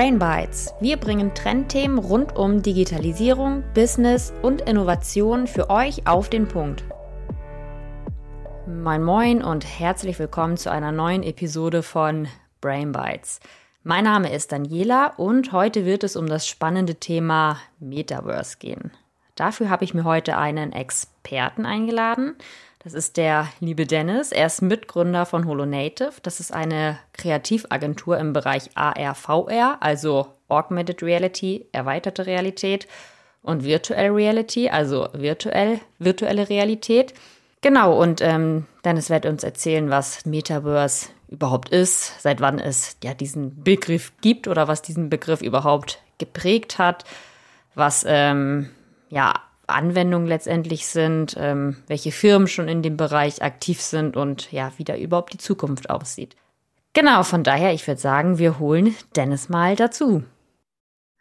Brain Bites. Wir bringen Trendthemen rund um Digitalisierung, Business und Innovation für euch auf den Punkt. Moin Moin und herzlich willkommen zu einer neuen Episode von Brain Bites. Mein Name ist Daniela und heute wird es um das spannende Thema Metaverse gehen. Dafür habe ich mir heute einen Experten eingeladen. Das ist der liebe Dennis. Er ist Mitgründer von Holonative. Das ist eine Kreativagentur im Bereich AR, VR, also Augmented Reality, erweiterte Realität und Virtual Reality, also virtuell, virtuelle Realität. Genau, und ähm, Dennis wird uns erzählen, was Metaverse überhaupt ist, seit wann es ja diesen Begriff gibt oder was diesen Begriff überhaupt geprägt hat, was ähm, ja Anwendungen letztendlich sind, ähm, welche Firmen schon in dem Bereich aktiv sind und ja, wie da überhaupt die Zukunft aussieht. Genau, von daher, ich würde sagen, wir holen Dennis mal dazu.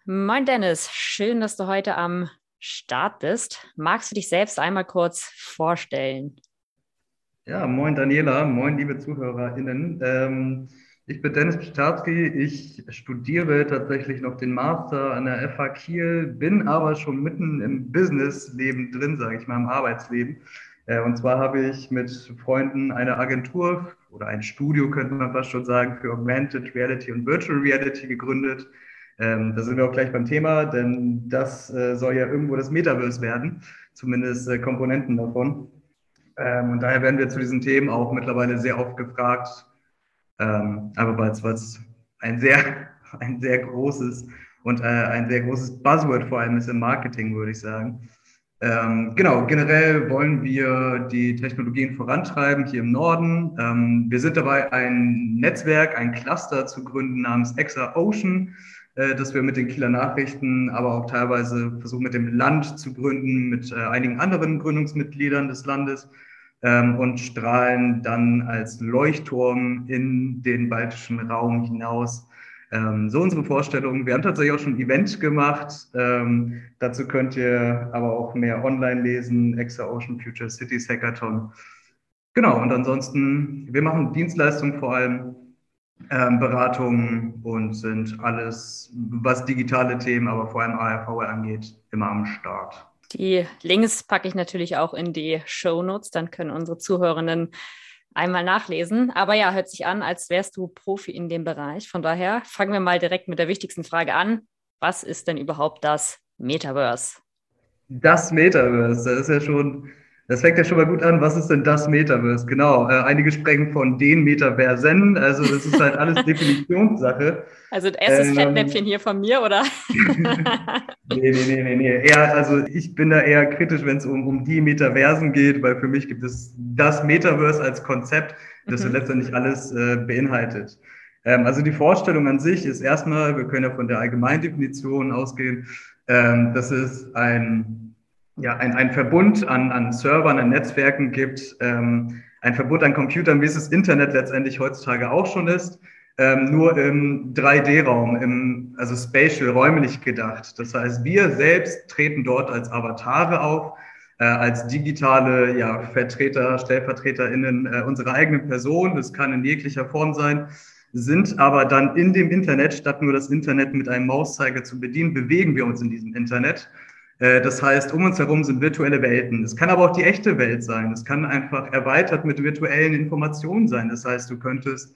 Moin Dennis, schön, dass du heute am Start bist. Magst du dich selbst einmal kurz vorstellen? Ja, moin Daniela, moin liebe ZuhörerInnen. Ähm, ich bin Dennis Pstarzki. Ich studiere tatsächlich noch den Master an der FH Kiel, bin aber schon mitten im Businessleben drin, sage ich mal, im Arbeitsleben. Äh, und zwar habe ich mit Freunden eine Agentur oder ein Studio, könnte man fast schon sagen, für Augmented Reality und Virtual Reality gegründet. Ähm, da sind wir auch gleich beim Thema, denn das äh, soll ja irgendwo das Metaverse werden, zumindest äh, Komponenten davon. Ähm, und daher werden wir zu diesen Themen auch mittlerweile sehr oft gefragt, ähm, aber weil es ein sehr, ein sehr großes und äh, ein sehr großes Buzzword vor allem ist im Marketing, würde ich sagen. Ähm, genau, generell wollen wir die Technologien vorantreiben hier im Norden. Ähm, wir sind dabei, ein Netzwerk, ein Cluster zu gründen namens Exa Ocean, äh, das wir mit den Kieler Nachrichten, aber auch teilweise versuchen mit dem Land zu gründen, mit äh, einigen anderen Gründungsmitgliedern des Landes und strahlen dann als Leuchtturm in den baltischen Raum hinaus. Ähm, so unsere Vorstellung. Wir haben tatsächlich auch schon ein Event gemacht. Ähm, dazu könnt ihr aber auch mehr online lesen. Exa Ocean Future Cities Hackathon. Genau, und ansonsten, wir machen Dienstleistungen vor allem, ähm, Beratungen und sind alles, was digitale Themen, aber vor allem ARV angeht, immer am Start. Die Links packe ich natürlich auch in die Show Notes, dann können unsere Zuhörenden einmal nachlesen. Aber ja, hört sich an, als wärst du Profi in dem Bereich. Von daher fangen wir mal direkt mit der wichtigsten Frage an. Was ist denn überhaupt das Metaverse? Das Metaverse, das ist ja schon das fängt ja schon mal gut an. Was ist denn das Metaverse? Genau. Äh, einige sprechen von den Metaversen. Also das ist halt alles Definitionssache. Also erstes ähm, Fettnäpfchen hier von mir, oder? nee, nee, nee, nee, nee. Eher, also ich bin da eher kritisch, wenn es um, um die Metaversen geht, weil für mich gibt es das Metaverse als Konzept, das mhm. letztendlich alles äh, beinhaltet. Ähm, also die Vorstellung an sich ist erstmal, wir können ja von der Allgemeindefinition ausgehen, ähm, das ist ein ja, ein, ein Verbund an, an Servern, an Netzwerken gibt, ähm, ein Verbund an Computern, wie es das Internet letztendlich heutzutage auch schon ist, ähm, nur im 3D-Raum, im, also spatial, räumlich gedacht. Das heißt, wir selbst treten dort als Avatare auf, äh, als digitale ja, Vertreter, StellvertreterInnen äh, unserer eigenen Person. Das kann in jeglicher Form sein sind aber dann in dem Internet, statt nur das Internet mit einem Mauszeiger zu bedienen, bewegen wir uns in diesem Internet das heißt, um uns herum sind virtuelle Welten. Es kann aber auch die echte Welt sein. Es kann einfach erweitert mit virtuellen Informationen sein. Das heißt, du könntest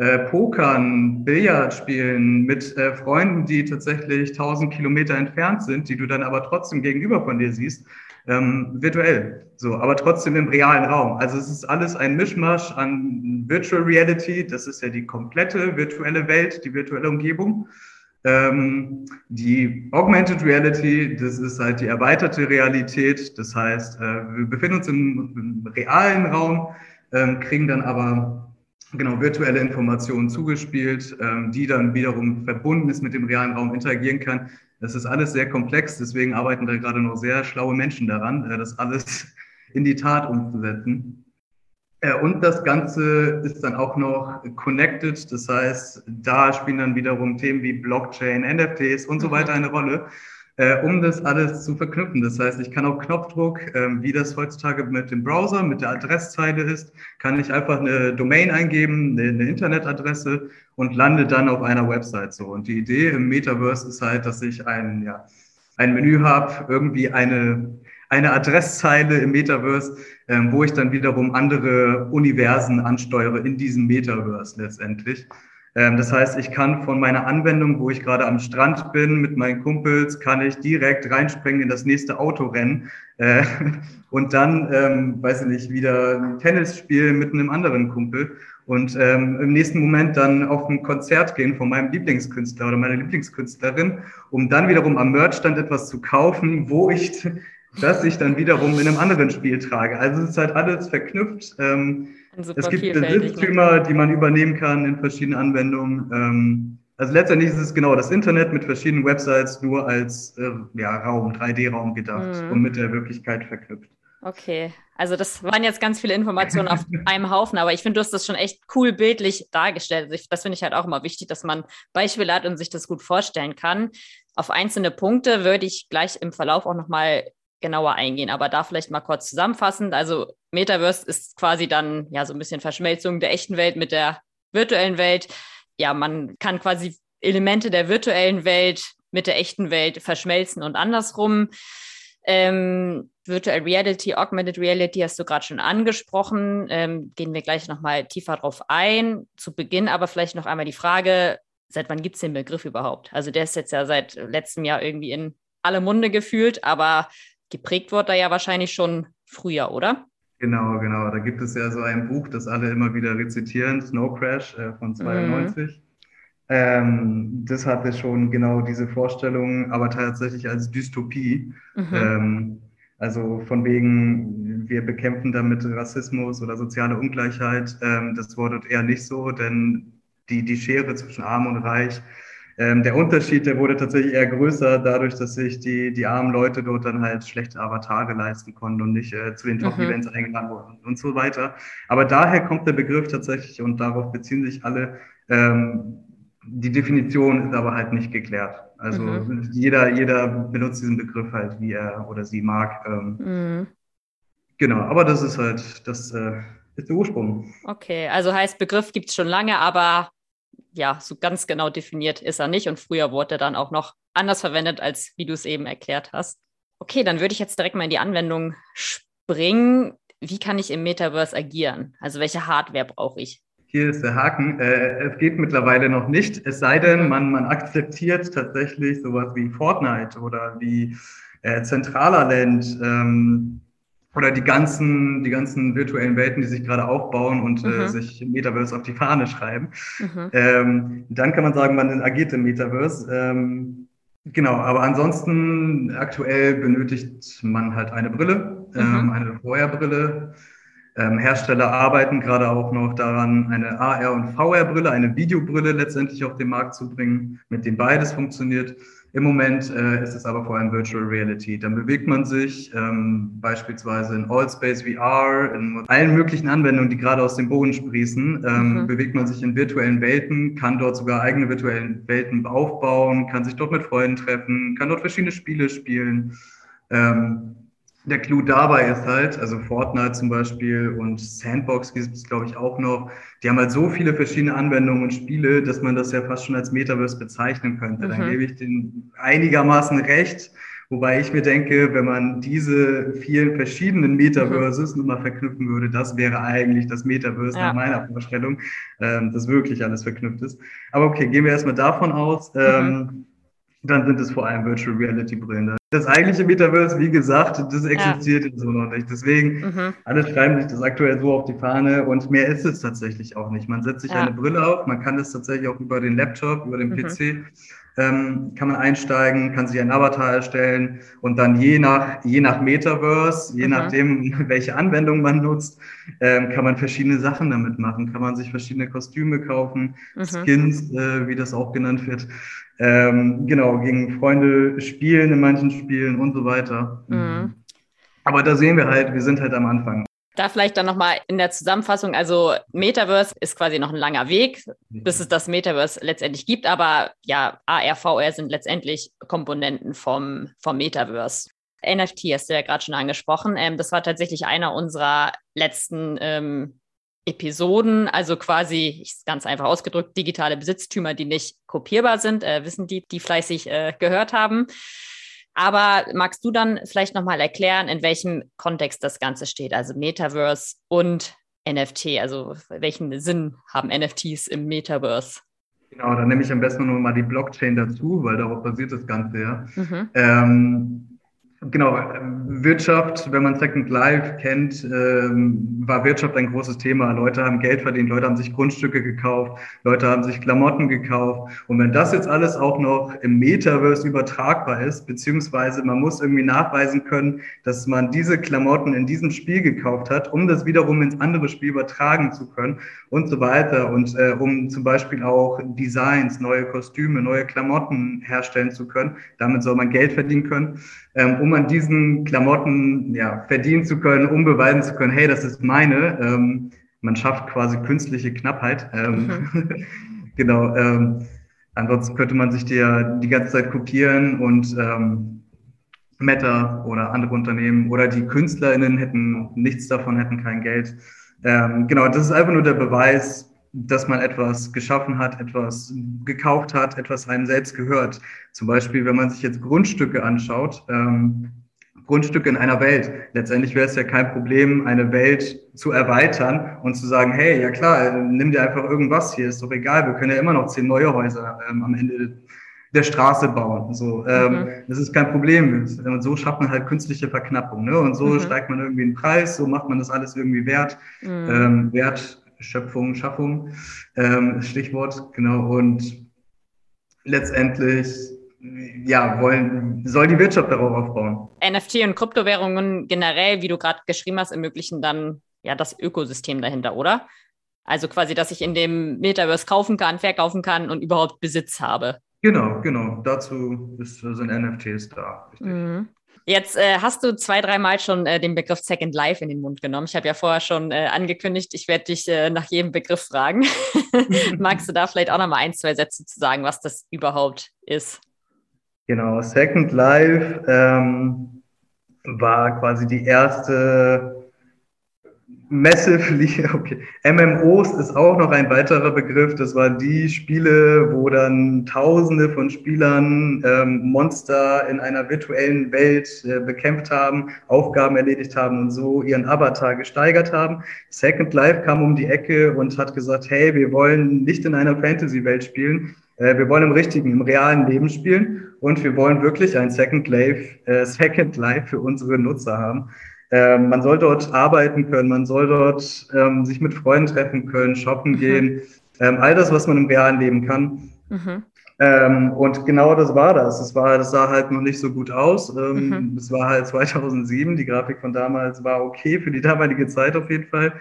äh, pokern, Billard spielen mit äh, Freunden, die tatsächlich tausend Kilometer entfernt sind, die du dann aber trotzdem gegenüber von dir siehst, ähm, virtuell. So, aber trotzdem im realen Raum. Also es ist alles ein Mischmasch an Virtual Reality. Das ist ja die komplette virtuelle Welt, die virtuelle Umgebung. Ähm, die Augmented Reality, das ist halt die erweiterte Realität. Das heißt, äh, wir befinden uns im, im realen Raum, ähm, kriegen dann aber genau virtuelle Informationen zugespielt, ähm, die dann wiederum verbunden ist mit dem realen Raum interagieren kann. Das ist alles sehr komplex, deswegen arbeiten da gerade noch sehr schlaue Menschen daran, äh, das alles in die Tat umzusetzen. Äh, und das Ganze ist dann auch noch connected. Das heißt, da spielen dann wiederum Themen wie Blockchain, NFTs und so mhm. weiter eine Rolle. äh, um das alles zu verknüpfen. Das heißt, ich kann auf Knopfdruck, ähm, wie das heutzutage mit dem Browser, mit der Adresszeile ist, kann ich einfach eine Domain eingeben, eine, eine Internetadresse und lande dann auf einer Website so. Und die Idee im Metaverse ist halt, dass ich ein, ja, ein Menü habe, irgendwie eine, eine Adresszeile im Metaverse, ähm, wo ich dann wiederum andere Universen ansteuere in diesem Metaverse letztendlich. Ähm, das heißt, ich kann von meiner Anwendung, wo ich gerade am Strand bin mit meinen Kumpels, kann ich direkt reinspringen in das nächste Autorennen äh, und dann, ähm, weiß ich nicht, wieder Tennis spielen mit einem anderen Kumpel und ähm, im nächsten Moment dann auf ein Konzert gehen von meinem Lieblingskünstler oder meiner Lieblingskünstlerin, um dann wiederum am Merchstand etwas zu kaufen, wo ich das ich dann wiederum in einem anderen Spiel trage. Also es ist halt alles verknüpft. Ähm, es gibt Besitztümer, die man übernehmen kann in verschiedenen Anwendungen. Ähm, also letztendlich ist es genau das Internet mit verschiedenen Websites nur als äh, ja, Raum, 3D-Raum gedacht mhm. und mit der Wirklichkeit verknüpft. Okay, also das waren jetzt ganz viele Informationen auf einem Haufen, aber ich finde, du hast das schon echt cool bildlich dargestellt. Also das finde ich halt auch immer wichtig, dass man Beispiele hat und sich das gut vorstellen kann. Auf einzelne Punkte würde ich gleich im Verlauf auch nochmal genauer eingehen, aber da vielleicht mal kurz zusammenfassend. Also Metaverse ist quasi dann ja so ein bisschen Verschmelzung der echten Welt mit der virtuellen Welt. Ja, man kann quasi Elemente der virtuellen Welt mit der echten Welt verschmelzen und andersrum. Ähm, Virtual Reality, Augmented Reality hast du gerade schon angesprochen. Ähm, gehen wir gleich nochmal tiefer drauf ein. Zu Beginn aber vielleicht noch einmal die Frage, seit wann gibt es den Begriff überhaupt? Also der ist jetzt ja seit letztem Jahr irgendwie in alle Munde gefühlt, aber geprägt wurde er ja wahrscheinlich schon früher, oder? Genau, genau. Da gibt es ja so ein Buch, das alle immer wieder rezitieren, Snow Crash äh, von 92. Mhm. Ähm, das hatte schon genau diese Vorstellung, aber tatsächlich als Dystopie. Mhm. Ähm, also von wegen, wir bekämpfen damit Rassismus oder soziale Ungleichheit. Ähm, das dort eher nicht so, denn die, die Schere zwischen Arm und Reich ähm, der Unterschied, der wurde tatsächlich eher größer, dadurch, dass sich die, die armen Leute dort dann halt schlechte Avatare leisten konnten und nicht äh, zu den Top-Events mhm. eingeladen wurden und so weiter. Aber daher kommt der Begriff tatsächlich und darauf beziehen sich alle. Ähm, die Definition ist aber halt nicht geklärt. Also mhm. jeder, jeder benutzt diesen Begriff halt, wie er oder sie mag. Ähm, mhm. Genau, aber das ist halt, das äh, ist der Ursprung. Okay, also heißt, Begriff gibt es schon lange, aber ja, so ganz genau definiert ist er nicht und früher wurde er dann auch noch anders verwendet, als wie du es eben erklärt hast. Okay, dann würde ich jetzt direkt mal in die Anwendung springen. Wie kann ich im Metaverse agieren? Also welche Hardware brauche ich? Hier ist der Haken. Äh, es geht mittlerweile noch nicht, es sei denn, man, man akzeptiert tatsächlich sowas wie Fortnite oder wie äh, Zentraler Land. Ähm, oder die ganzen, die ganzen virtuellen Welten, die sich gerade aufbauen und äh, mhm. äh, sich Metaverse auf die Fahne schreiben. Mhm. Ähm, dann kann man sagen, man agiert im Metaverse. Ähm, genau, aber ansonsten aktuell benötigt man halt eine Brille, ähm, mhm. eine VR-Brille. Ähm, Hersteller arbeiten gerade auch noch daran, eine AR- und VR-Brille, eine Videobrille letztendlich auf den Markt zu bringen, mit dem beides funktioniert. Im Moment äh, ist es aber vor allem Virtual Reality. Dann bewegt man sich ähm, beispielsweise in Allspace VR, in allen möglichen Anwendungen, die gerade aus dem Boden sprießen, ähm, mhm. bewegt man sich in virtuellen Welten, kann dort sogar eigene virtuellen Welten aufbauen, kann sich dort mit Freunden treffen, kann dort verschiedene Spiele spielen. Ähm, der Clou dabei ist halt, also Fortnite zum Beispiel und Sandbox gibt es, glaube ich, auch noch. Die haben halt so viele verschiedene Anwendungen und Spiele, dass man das ja fast schon als Metaverse bezeichnen könnte. Mhm. Dann gebe ich denen einigermaßen recht. Wobei ich mir denke, wenn man diese vielen verschiedenen Metaverses mhm. nochmal verknüpfen würde, das wäre eigentlich das Metaverse ja. nach meiner Vorstellung, ähm, das wirklich alles verknüpft ist. Aber okay, gehen wir erstmal davon aus. Mhm. Ähm, dann sind es vor allem Virtual Reality Brillen. Das eigentliche Metaverse, wie gesagt, das existiert ja. so noch nicht. Deswegen, mhm. alle schreiben sich das aktuell so auf die Fahne und mehr ist es tatsächlich auch nicht. Man setzt sich ja. eine Brille auf, man kann das tatsächlich auch über den Laptop, über den mhm. PC, ähm, kann man einsteigen, kann sich ein Avatar erstellen und dann je nach, je nach Metaverse, je mhm. nachdem, welche Anwendung man nutzt, ähm, kann man verschiedene Sachen damit machen. Kann man sich verschiedene Kostüme kaufen, mhm. Skins, äh, wie das auch genannt wird. Ähm, genau, gegen Freunde spielen in manchen Spielen und so weiter. Mhm. Aber da sehen wir halt, wir sind halt am Anfang. Da vielleicht dann nochmal in der Zusammenfassung, also Metaverse ist quasi noch ein langer Weg, bis es das Metaverse letztendlich gibt, aber ja, AR, VR sind letztendlich Komponenten vom, vom Metaverse. NFT hast du ja gerade schon angesprochen. Ähm, das war tatsächlich einer unserer letzten ähm, Episoden, also quasi, ganz einfach ausgedrückt, digitale Besitztümer, die nicht kopierbar sind, äh, wissen die, die fleißig äh, gehört haben. Aber magst du dann vielleicht nochmal erklären, in welchem Kontext das Ganze steht, also Metaverse und NFT, also welchen Sinn haben NFTs im Metaverse? Genau, dann nehme ich am besten nochmal die Blockchain dazu, weil darauf basiert das Ganze ja. Mhm. Ähm, Genau, Wirtschaft, wenn man Second Life kennt, ähm, war Wirtschaft ein großes Thema. Leute haben Geld verdient, Leute haben sich Grundstücke gekauft, Leute haben sich Klamotten gekauft. Und wenn das jetzt alles auch noch im Metaverse übertragbar ist, beziehungsweise man muss irgendwie nachweisen können, dass man diese Klamotten in diesem Spiel gekauft hat, um das wiederum ins andere Spiel übertragen zu können und so weiter. Und äh, um zum Beispiel auch Designs, neue Kostüme, neue Klamotten herstellen zu können. Damit soll man Geld verdienen können ähm, um an diesen Klamotten ja, verdienen zu können, um beweisen zu können, hey, das ist meine. Ähm, man schafft quasi künstliche Knappheit. Ähm, mhm. genau. Ähm, ansonsten könnte man sich die ja die ganze Zeit kopieren und ähm, Meta oder andere Unternehmen oder die KünstlerInnen hätten nichts davon, hätten kein Geld. Ähm, genau, das ist einfach nur der Beweis, dass man etwas geschaffen hat, etwas gekauft hat, etwas einem selbst gehört. Zum Beispiel, wenn man sich jetzt Grundstücke anschaut, ähm, Grundstücke in einer Welt. Letztendlich wäre es ja kein Problem, eine Welt zu erweitern und zu sagen, hey, ja klar, nimm dir einfach irgendwas hier, ist doch egal, wir können ja immer noch zehn neue Häuser ähm, am Ende der Straße bauen. So, ähm, mhm. das ist kein Problem. Und so schafft man halt künstliche Verknappung. Ne? Und so mhm. steigt man irgendwie den Preis, so macht man das alles irgendwie wert. Mhm. Ähm, wert Schöpfung, Schaffung, ähm, Stichwort, genau. Und letztendlich, ja, wollen, soll die Wirtschaft darauf aufbauen. NFT und Kryptowährungen generell, wie du gerade geschrieben hast, ermöglichen dann ja das Ökosystem dahinter, oder? Also quasi, dass ich in dem Metaverse kaufen kann, verkaufen kann und überhaupt Besitz habe. Genau, genau. Dazu ist, sind NFTs da. Mhm. Jetzt äh, hast du zwei, dreimal schon äh, den Begriff Second Life in den Mund genommen. Ich habe ja vorher schon äh, angekündigt, ich werde dich äh, nach jedem Begriff fragen. Magst du da vielleicht auch noch mal ein, zwei Sätze zu sagen, was das überhaupt ist? Genau, Second Life ähm, war quasi die erste Massively, okay. MMOs ist auch noch ein weiterer Begriff. Das waren die Spiele, wo dann Tausende von Spielern ähm, Monster in einer virtuellen Welt äh, bekämpft haben, Aufgaben erledigt haben und so ihren Avatar gesteigert haben. Second Life kam um die Ecke und hat gesagt, hey, wir wollen nicht in einer Fantasy-Welt spielen. Äh, wir wollen im richtigen, im realen Leben spielen und wir wollen wirklich ein Second Life, äh, Second Life für unsere Nutzer haben. Ähm, man soll dort arbeiten können, man soll dort ähm, sich mit Freunden treffen können, shoppen mhm. gehen, ähm, all das, was man im realen Leben kann. Mhm. Ähm, und genau das war das. Es war, das sah halt noch nicht so gut aus. Ähm, mhm. Es war halt 2007. Die Grafik von damals war okay für die damalige Zeit auf jeden Fall.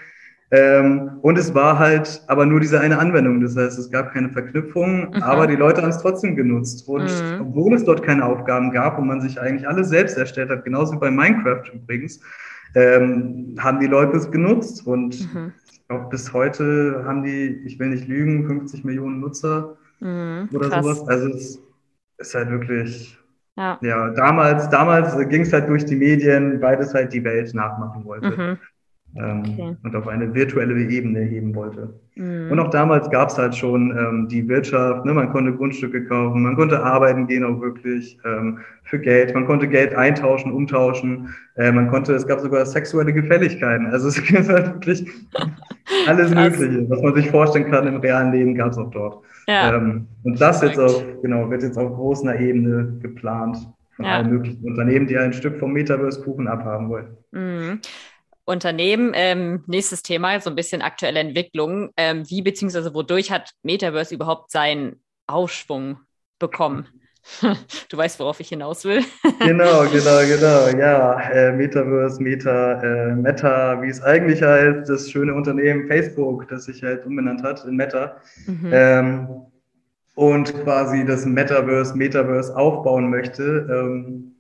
Ähm, und es war halt aber nur diese eine Anwendung. Das heißt, es gab keine Verknüpfung, mhm. aber die Leute haben es trotzdem genutzt. Und mhm. obwohl es dort keine Aufgaben gab und man sich eigentlich alles selbst erstellt hat, genauso wie bei Minecraft übrigens, ähm, haben die Leute es genutzt. Und mhm. ich glaube, bis heute haben die, ich will nicht lügen, 50 Millionen Nutzer mhm. oder Krass. sowas. Also es ist halt wirklich. Ja, ja damals, damals ging es halt durch die Medien, weil es halt die Welt nachmachen wollte. Mhm okay. und auf eine virtuelle Ebene heben wollte. Mhm. Und auch damals gab es halt schon ähm, die Wirtschaft, ne? man konnte Grundstücke kaufen, man konnte arbeiten gehen auch wirklich ähm, für Geld, man konnte Geld eintauschen, umtauschen, äh, man konnte, es gab sogar sexuelle Gefälligkeiten. Also es gibt halt wirklich alles Mögliche, was man sich vorstellen kann im realen Leben, gab es auch dort. Ja. Ähm, und das jetzt auf, genau, wird jetzt auf großer Ebene geplant von ja. allen möglichen Unternehmen, die ein Stück vom Metaverse-Kuchen abhaben wollen. Mhm. Unternehmen. Ähm, nächstes Thema, so ein bisschen aktuelle Entwicklung. Ähm, wie beziehungsweise wodurch hat Metaverse überhaupt seinen Aufschwung bekommen? Du weißt, worauf ich hinaus will. genau, genau, genau. Ja, äh, Metaverse, Meta, äh, Meta, wie es eigentlich heißt, das schöne Unternehmen Facebook, das sich halt umbenannt hat in Meta. Mhm. Ähm, und quasi das Metaverse, Metaverse aufbauen möchte. Ähm,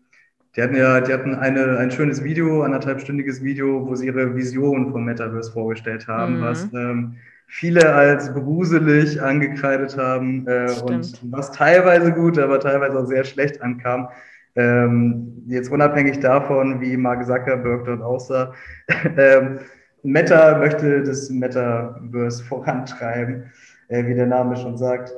Die hatten ja, die hatten eine, ein schönes Video, anderthalbstündiges Video, wo sie ihre Vision vom Metaverse vorgestellt haben, mhm. was ähm, viele als gruselig angekreidet haben äh, und was teilweise gut, aber teilweise auch sehr schlecht ankam. Ähm, jetzt unabhängig davon, wie Mark Zuckerberg dort aussah, ähm, Meta möchte das Metaverse vorantreiben, äh, wie der Name schon sagt.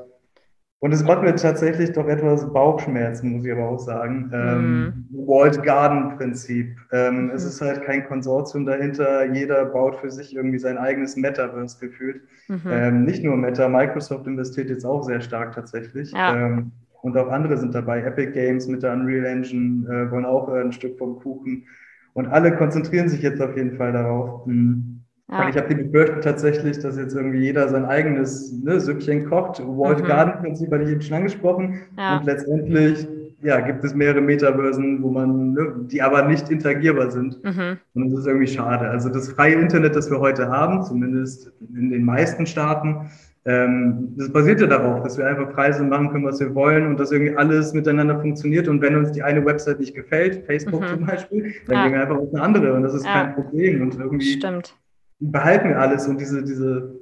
Und es macht mir tatsächlich doch etwas Bauchschmerzen, muss ich aber auch sagen. Ähm, mm. Walled Garden Prinzip. Ähm, mm. Es ist halt kein Konsortium dahinter. Jeder baut für sich irgendwie sein eigenes Metaverse gefühlt. -hmm. ähm, nicht nur Meta, Microsoft investiert jetzt auch sehr stark tatsächlich. Ja. Ähm, und auch andere sind dabei. Epic Games mit der Unreal Engine äh, wollen auch äh, ein Stück vom Kuchen. Und alle konzentrieren sich jetzt auf jeden Fall darauf. Mhm. Ja. Ich habe die Befürchtung tatsächlich, dass jetzt irgendwie jeder sein eigenes ne, Süppchen kocht. Walled mhm. Garden Prinzip hatte ich eben schon angesprochen. Ja. Und letztendlich ja, gibt es mehrere Metaversen, wo man, ne, die aber nicht interagierbar sind. Mhm. Und das ist irgendwie schade. Also das freie Internet, das wir heute haben, zumindest in den meisten Staaten, ähm, das basiert ja darauf, dass wir einfach Preise machen können, was wir wollen und dass irgendwie alles miteinander funktioniert. Und wenn uns die eine Website nicht gefällt, Facebook mhm. zum Beispiel, dann ja. gehen wir einfach auf eine andere und das ist ja. kein Problem. Und irgendwie Stimmt behalten wir alles und diese, diese,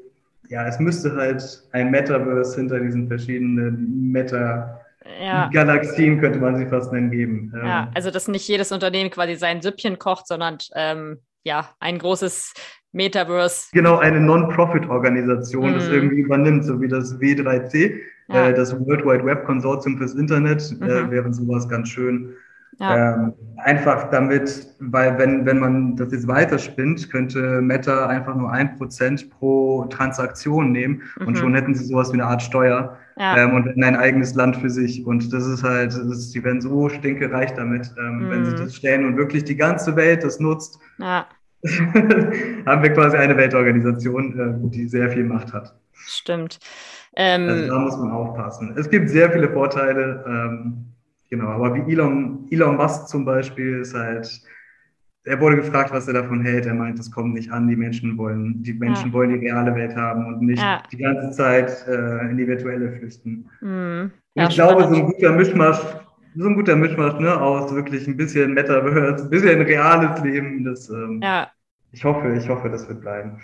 ja, es müsste halt ein Metaverse hinter diesen verschiedenen Meta- ja. Galaxien könnte man sie fast nennen geben. Ja, ähm, also dass nicht jedes Unternehmen quasi sein Süppchen kocht, sondern ähm, ja, ein großes Metaverse. Genau, eine Non-Profit-Organisation, mm. das mhm. irgendwie übernimmt, so wie das W3C, ja. äh, das World Wide Web Konsortium fürs Internet, äh, mhm. äh, wäre sowas ganz schön. Ja. Ähm, einfach damit, weil wenn, wenn man das jetzt weiterspinnt, könnte Meta einfach nur ein Prozent pro Transaktion nehmen mhm. und schon hätten sie sowas wie eine Art Steuer ja. ähm, und ein eigenes Land für sich. Und das ist halt, das ist, die werden so stinkereich damit, ähm, mhm. wenn sie mhm. das stellen und wirklich die ganze Welt das nutzt. Ja. haben wir quasi eine Weltorganisation, äh, die sehr viel Macht hat. Stimmt. Ähm, also da muss man aufpassen. Es gibt sehr viele Vorteile. Genau, aber wie Elon, Elon Musk zum Beispiel ist halt, er wurde gefragt, was er davon hält. Er meint, das kommt nicht an. Die Menschen wollen, die Menschen ja. wollen die reale Welt haben und nicht ja. die ganze Zeit äh, in die virtuelle flüchten. Mhm. Ja, ich glaube, so ein guter Mischmasch, so ein guter Mischmasch ne, aus wirklich ein bisschen Metaverse, ein bisschen reales Leben. Das, ähm, ja. Ich hoffe, ich hoffe, das wird bleiben.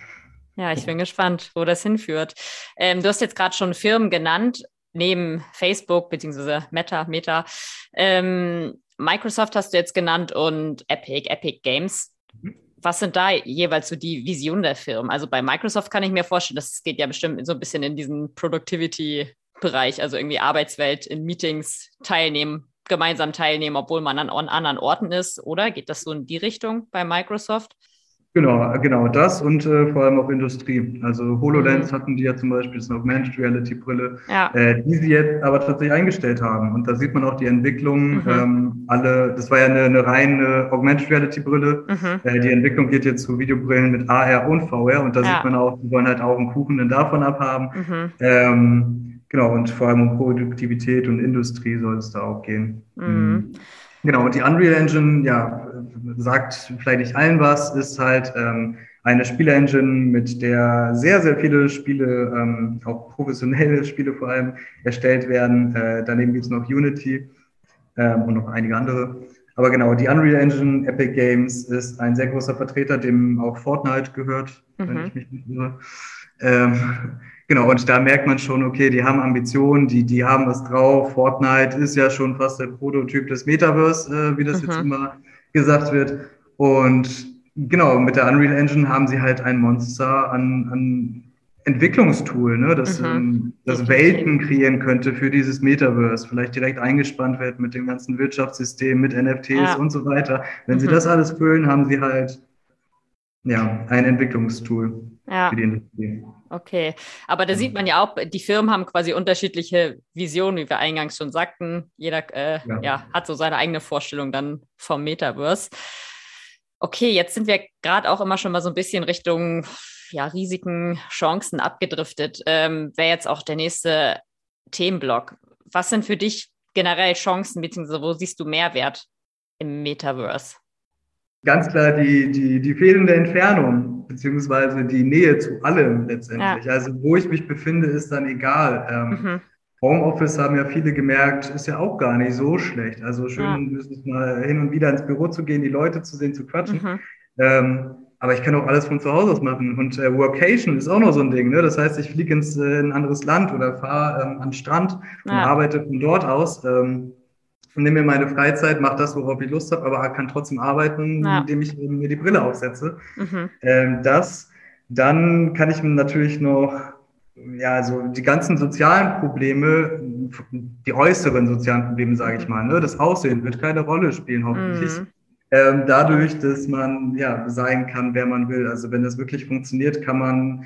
Ja, ich bin gespannt, wo das hinführt. Ähm, du hast jetzt gerade schon Firmen genannt neben Facebook beziehungsweise Meta, Meta. Ähm, Microsoft hast du jetzt genannt und Epic, Epic Games. Was sind da jeweils so die Visionen der Firmen? Also bei Microsoft kann ich mir vorstellen, das geht ja bestimmt so ein bisschen in diesen Productivity-Bereich, also irgendwie Arbeitswelt in Meetings teilnehmen, gemeinsam teilnehmen, obwohl man an, an anderen Orten ist, oder? Geht das so in die Richtung bei Microsoft? Genau, genau das und äh, vor allem auch Industrie. Also HoloLens mhm. hatten die ja zum Beispiel, das ist eine Augmented Reality Brille, ja. äh, die sie jetzt aber tatsächlich eingestellt haben. Und da sieht man auch die Entwicklung. Mhm. Ähm, alle, das war ja eine, eine reine Augmented Reality Brille. Mhm. Äh, die Entwicklung geht jetzt zu Videobrillen mit AR und VR und da ja. sieht man auch, die wollen halt auch einen Kuchen dann davon abhaben. Mhm. Ähm, genau, und vor allem um Produktivität und Industrie soll es da auch gehen. Genau, und die Unreal Engine, ja, sagt vielleicht nicht allen was, ist halt ähm, eine Spielengine, mit der sehr, sehr viele Spiele, ähm, auch professionelle Spiele vor allem, erstellt werden. Äh, daneben gibt es noch Unity ähm, und noch einige andere. Aber genau, die Unreal Engine Epic Games ist ein sehr großer Vertreter, dem auch Fortnite gehört, mhm. wenn ich mich nicht irre. Ähm, Genau, und da merkt man schon, okay, die haben Ambitionen, die, die haben was drauf. Fortnite ist ja schon fast der Prototyp des Metaverse, äh, wie das mhm. jetzt immer gesagt wird. Und genau, mit der Unreal Engine haben sie halt ein Monster an, an Entwicklungstool, ne, das, mhm. Ähm, das Welten kreieren könnte für dieses Metaverse, vielleicht direkt eingespannt wird mit dem ganzen Wirtschaftssystem, mit NFTs ja. und so weiter. Wenn mhm. sie das alles füllen, haben sie halt ja, ein Entwicklungstool ja. für die Industrie. Okay, aber da sieht man ja auch, die Firmen haben quasi unterschiedliche Visionen, wie wir eingangs schon sagten. Jeder äh, ja. ja. hat so seine eigene Vorstellung dann vom Metaverse. Okay, jetzt sind wir gerade auch immer schon mal so ein bisschen Richtung ja, Risiken, Chancen abgedriftet. Ähm, Wäre jetzt auch der nächste Themenblock. Was sind für dich generell Chancen, beziehungsweise wo siehst du Mehrwert im Metaverse? Ganz klar die, die, die fehlende Entfernung, beziehungsweise die Nähe zu allem letztendlich. Ja. Also wo ich mich befinde, ist dann egal. Ähm, mhm. Homeoffice haben ja viele gemerkt, ist ja auch gar nicht so schlecht. Also schön ja. ist es mal hin und wieder ins Büro zu gehen, die Leute zu sehen, zu quatschen. Mhm. Ähm, aber ich kann auch alles von zu Hause aus machen. Und äh, Workation ist auch noch so ein Ding. Ne? Das heißt, ich fliege ins äh, ein anderes Land oder fahre ähm, an den Strand und ja. arbeite von dort aus. Ähm, nehme mir meine Freizeit, mache das, worauf ich Lust habe, aber kann trotzdem arbeiten, ja. indem ich mir die Brille aufsetze. Mhm. Ähm, das, dann kann ich mir natürlich noch ja, so die ganzen sozialen Probleme, die äußeren sozialen Probleme, sage ich mal, ne? das Aussehen wird keine Rolle spielen, hoffentlich. Mhm. Ähm, dadurch, dass man ja sein kann, wer man will. Also wenn das wirklich funktioniert, kann man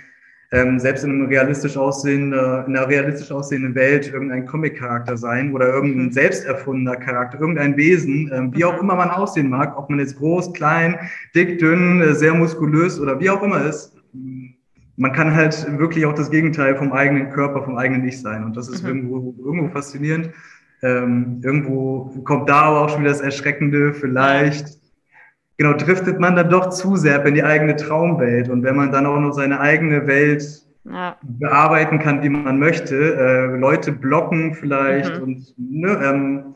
ähm, selbst in einem realistisch aussehenden, in einer realistisch aussehenden Welt irgendein Comic-Charakter sein oder irgendein mhm. selbst erfundener Charakter, irgendein Wesen, ähm, wie auch mhm. immer man aussehen mag, ob man jetzt groß, klein, dick, dünn, äh, sehr muskulös oder wie auch immer ist. Man kann halt wirklich auch das Gegenteil vom eigenen Körper, vom eigenen Ich sein. Und das ist mhm. irgendwo, irgendwo faszinierend. Ähm, irgendwo kommt da aber auch schon wieder das Erschreckende, vielleicht genau, driftet man dann doch zu sehr in die eigene Traumwelt. Und wenn man dann auch noch seine eigene Welt ja. bearbeiten kann, wie man möchte, äh, Leute blocken vielleicht mhm. und ne, ähm,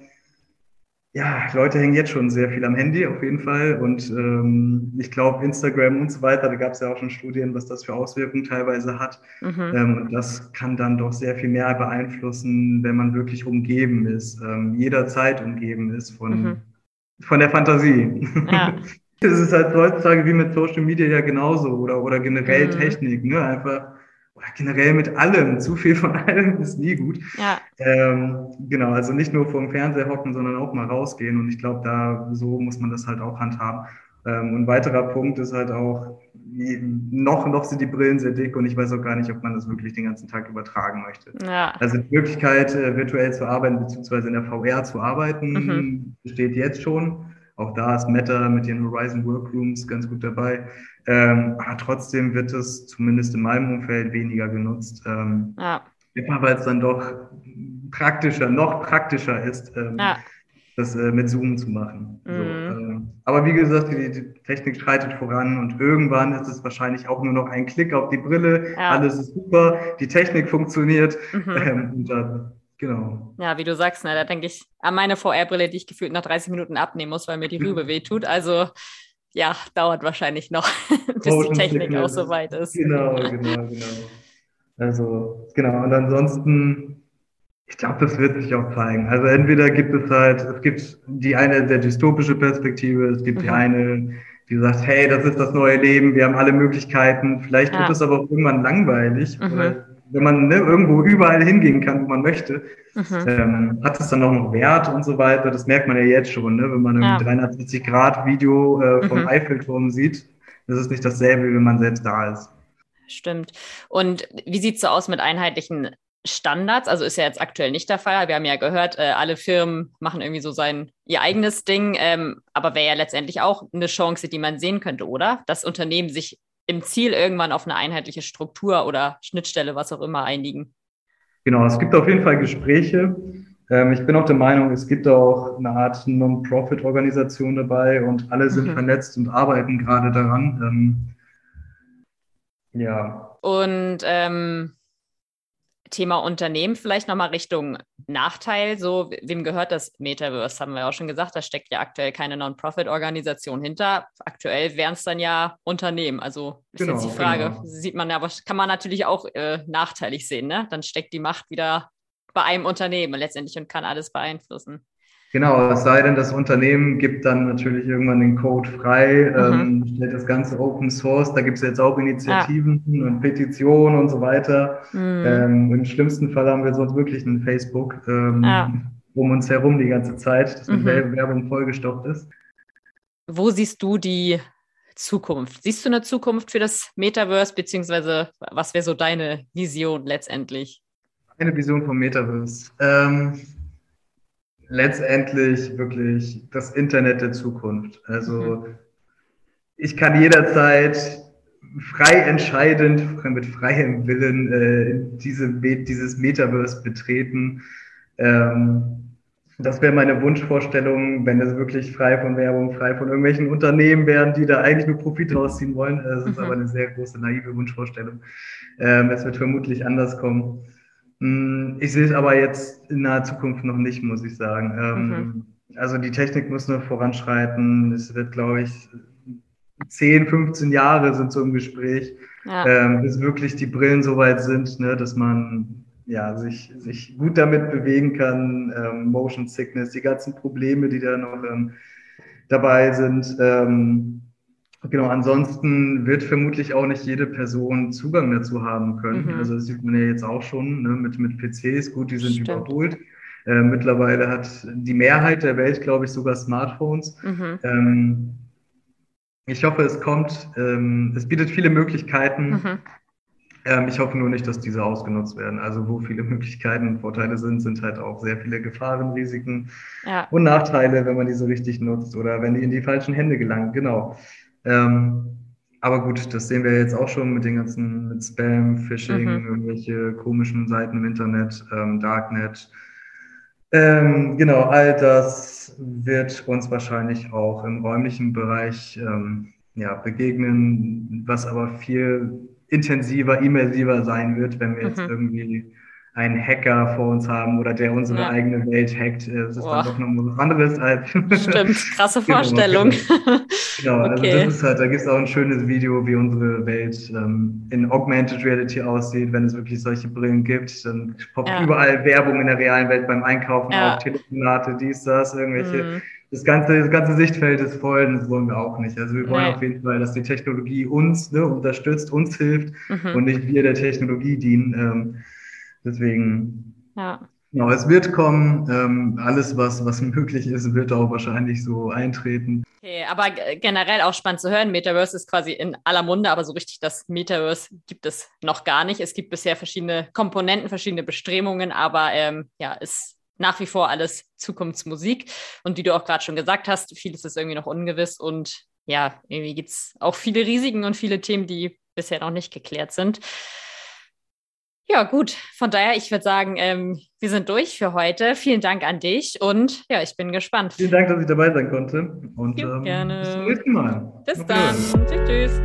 ja, Leute hängen jetzt schon sehr viel am Handy auf jeden Fall. Und ähm, ich glaube, Instagram und so weiter, da gab es ja auch schon Studien, was das für Auswirkungen teilweise hat. Mhm. Ähm, und das kann dann doch sehr viel mehr beeinflussen, wenn man wirklich umgeben ist, ähm, jederzeit umgeben ist von mhm von der Fantasie. Ja. Es ist halt heutzutage wie mit Social Media ja genauso oder, oder generell mhm. Technik, ne? Einfach, oder generell mit allem. Zu viel von allem ist nie gut. Ja. Ähm, genau, also nicht nur vor dem Fernseher hocken, sondern auch mal rausgehen. Und ich glaube, da so muss man das halt auch handhaben. Ähm, und ein weiterer Punkt ist halt auch, noch, noch sind die Brillen sehr dick und ich weiß auch gar nicht, ob man das wirklich den ganzen Tag übertragen möchte. Ja. Also die Möglichkeit, äh, virtuell zu arbeiten, beziehungsweise in der VR zu arbeiten, mhm. besteht jetzt schon. Auch da ist Meta mit den Horizon Workrooms ganz gut dabei. Ähm, aber trotzdem wird es zumindest in meinem Umfeld weniger genutzt. Ähm, ja. Weil es dann doch praktischer, noch praktischer ist, ähm, ja das äh, mit Zoom zu machen. Mhm. So, aber wie gesagt, die, die, Technik schreitet voran und irgendwann ist es wahrscheinlich auch nur noch ein Klick auf die Brille. Ja. Alles ist super, die Technik funktioniert. Mhm. Ähm, und dann, genau. Ja, wie du sagst, ne, da denke ich an meine VR-Brille, die ich gefühlt nach 30 Minuten abnehmen muss, weil mir die Rübe wehtut. Also ja, dauert wahrscheinlich noch, bis die Technik auch so weit ist. Genau, genau, genau. Also, genau. Und ansonsten ich glaube, das wird sich auch zeigen. Also entweder gibt es halt, es gibt die eine sehr dystopische Perspektive, es gibt mhm. die eine, die sagt, hey, das ist das neue Leben, wir haben alle Möglichkeiten. Vielleicht ja. wird es aber auch irgendwann langweilig. Mhm. Wenn man ne, irgendwo überall hingehen kann, wo man möchte, mhm. ähm, hat es dann auch noch Wert und so weiter. Das merkt man ja jetzt schon, ne? wenn man ein ja. 360 Grad Video äh, vom mhm. Eiffelturm sieht. Das ist nicht dasselbe, wenn man selbst da ist. Stimmt. Und wie sieht es so aus mit einheitlichen Standards, also ist ja jetzt aktuell nicht der Fall. Wir haben ja gehört, äh, alle Firmen machen irgendwie so sein ihr eigenes Ding, ähm, aber wäre ja letztendlich auch eine Chance, die man sehen könnte, oder? Dass Unternehmen sich im Ziel irgendwann auf eine einheitliche Struktur oder Schnittstelle, was auch immer, einigen. Genau, es gibt auf jeden Fall Gespräche. Ähm, ich bin auch der Meinung, es gibt auch eine Art Non-Profit-Organisation dabei und alle sind mhm. vernetzt und arbeiten gerade daran. Ähm, ja. Und ähm, Thema Unternehmen vielleicht nochmal Richtung Nachteil. So, wem gehört das Metaverse? Haben wir auch schon gesagt, da steckt ja aktuell keine Non-Profit-Organisation hinter. Aktuell wären es dann ja Unternehmen. Also ist genau, jetzt die Frage, genau. sieht man ja, kann man natürlich auch äh, nachteilig sehen, ne? Dann steckt die Macht wieder bei einem Unternehmen letztendlich und kann alles beeinflussen. Genau, es sei denn, das Unternehmen gibt dann natürlich irgendwann den Code frei, mhm. ähm, stellt das Ganze Open Source. Da gibt es jetzt auch Initiativen ja. und Petitionen und so weiter. Mhm. Ähm, Im schlimmsten Fall haben wir sonst wirklich einen Facebook ähm, ja. um uns herum die ganze Zeit, das mit mhm. Werbung vollgestopft ist. Wo siehst du die Zukunft? Siehst du eine Zukunft für das Metaverse, beziehungsweise was wäre so deine Vision letztendlich? Eine Vision vom Metaverse. Ähm, letztendlich wirklich das Internet der Zukunft. Also mhm. ich kann jederzeit frei entscheidend, mit freiem Willen äh, diese, dieses Metaverse betreten. Ähm, das wäre meine Wunschvorstellung, wenn es wirklich frei von Werbung, frei von irgendwelchen Unternehmen wären, die da eigentlich nur Profit rausziehen wollen. Das ist mhm. aber eine sehr große naive Wunschvorstellung. Ähm, es wird vermutlich anders kommen. Hm, ich sehe es aber jetzt in naher Zukunft noch nicht, muss ich sagen. Ähm, mhm. Also die Technik muss noch voranschreiten. Es wird, glaube ich, 10, 15 Jahre sind so im Gespräch, ja. ähm, bis wirklich die Brillen so weit sind, ne, dass man ja, sich, sich gut damit bewegen kann. Ähm, Motion Sickness, die ganzen Probleme, die da noch dabei sind. Genau, ansonsten wird vermutlich auch nicht jede Person Zugang dazu haben können. Mhm. Also das sieht man ja jetzt auch schon ne, mit, mit PCs. Gut, die sind Stimmt. überholt. Äh, mittlerweile hat die Mehrheit der Welt, glaube ich, sogar Smartphones. Mhm. Ähm, ich hoffe, es kommt. Ähm, es bietet viele Möglichkeiten. Mhm. Ähm, ich hoffe nur nicht, dass diese ausgenutzt werden. Also wo viele Möglichkeiten und Vorteile sind, sind halt auch sehr viele Gefahren, Risiken ja. und Nachteile, wenn man die so richtig nutzt oder wenn die in die falschen Hände gelangen. Genau. Ähm, aber gut, das sehen wir jetzt auch schon mit den ganzen mit Spam, Phishing, mhm. irgendwelche komischen Seiten im Internet, ähm, Darknet. Ähm, genau, all das wird uns wahrscheinlich auch im räumlichen Bereich ähm, ja, begegnen, was aber viel intensiver, immersiver sein wird, wenn wir mhm. jetzt irgendwie einen Hacker vor uns haben oder der unsere ja. eigene Welt hackt. Äh, das ist Boah. dann doch noch was anderes als. Stimmt, krasse genau, Vorstellung. genau, also okay. also das ist halt, da gibt es auch ein schönes Video, wie unsere Welt ähm, in Augmented Reality aussieht, wenn es wirklich solche Brillen gibt. Dann poppt ja. überall Werbung in der realen Welt beim Einkaufen ja. auf, Telefonate, dies, das, irgendwelche. Mhm. Das ganze, das ganze Sichtfeld ist voll und das wollen wir auch nicht. Also wir wollen nee. auf jeden Fall, dass die Technologie uns ne, unterstützt, uns hilft mhm. und nicht wir der Technologie dienen. Ähm, Deswegen, ja. Genau, es wird kommen. Ähm, alles, was, was möglich ist, wird auch wahrscheinlich so eintreten. Okay, aber generell auch spannend zu hören. Metaverse ist quasi in aller Munde, aber so richtig das Metaverse gibt es noch gar nicht. Es gibt bisher verschiedene Komponenten, verschiedene Bestrebungen, aber ähm, ja, ist nach wie vor alles Zukunftsmusik. Und wie du auch gerade schon gesagt hast, vieles ist irgendwie noch ungewiss und ja, irgendwie gibt es auch viele Risiken und viele Themen, die bisher noch nicht geklärt sind. Ja, gut. Von daher, ich würde sagen, ähm, wir sind durch für heute. Vielen Dank an dich und ja, ich bin gespannt. Vielen Dank, dass ich dabei sein konnte. Und ähm, gerne. bis zum nächsten Mal. Bis Auf dann. Tschüss, tschüss.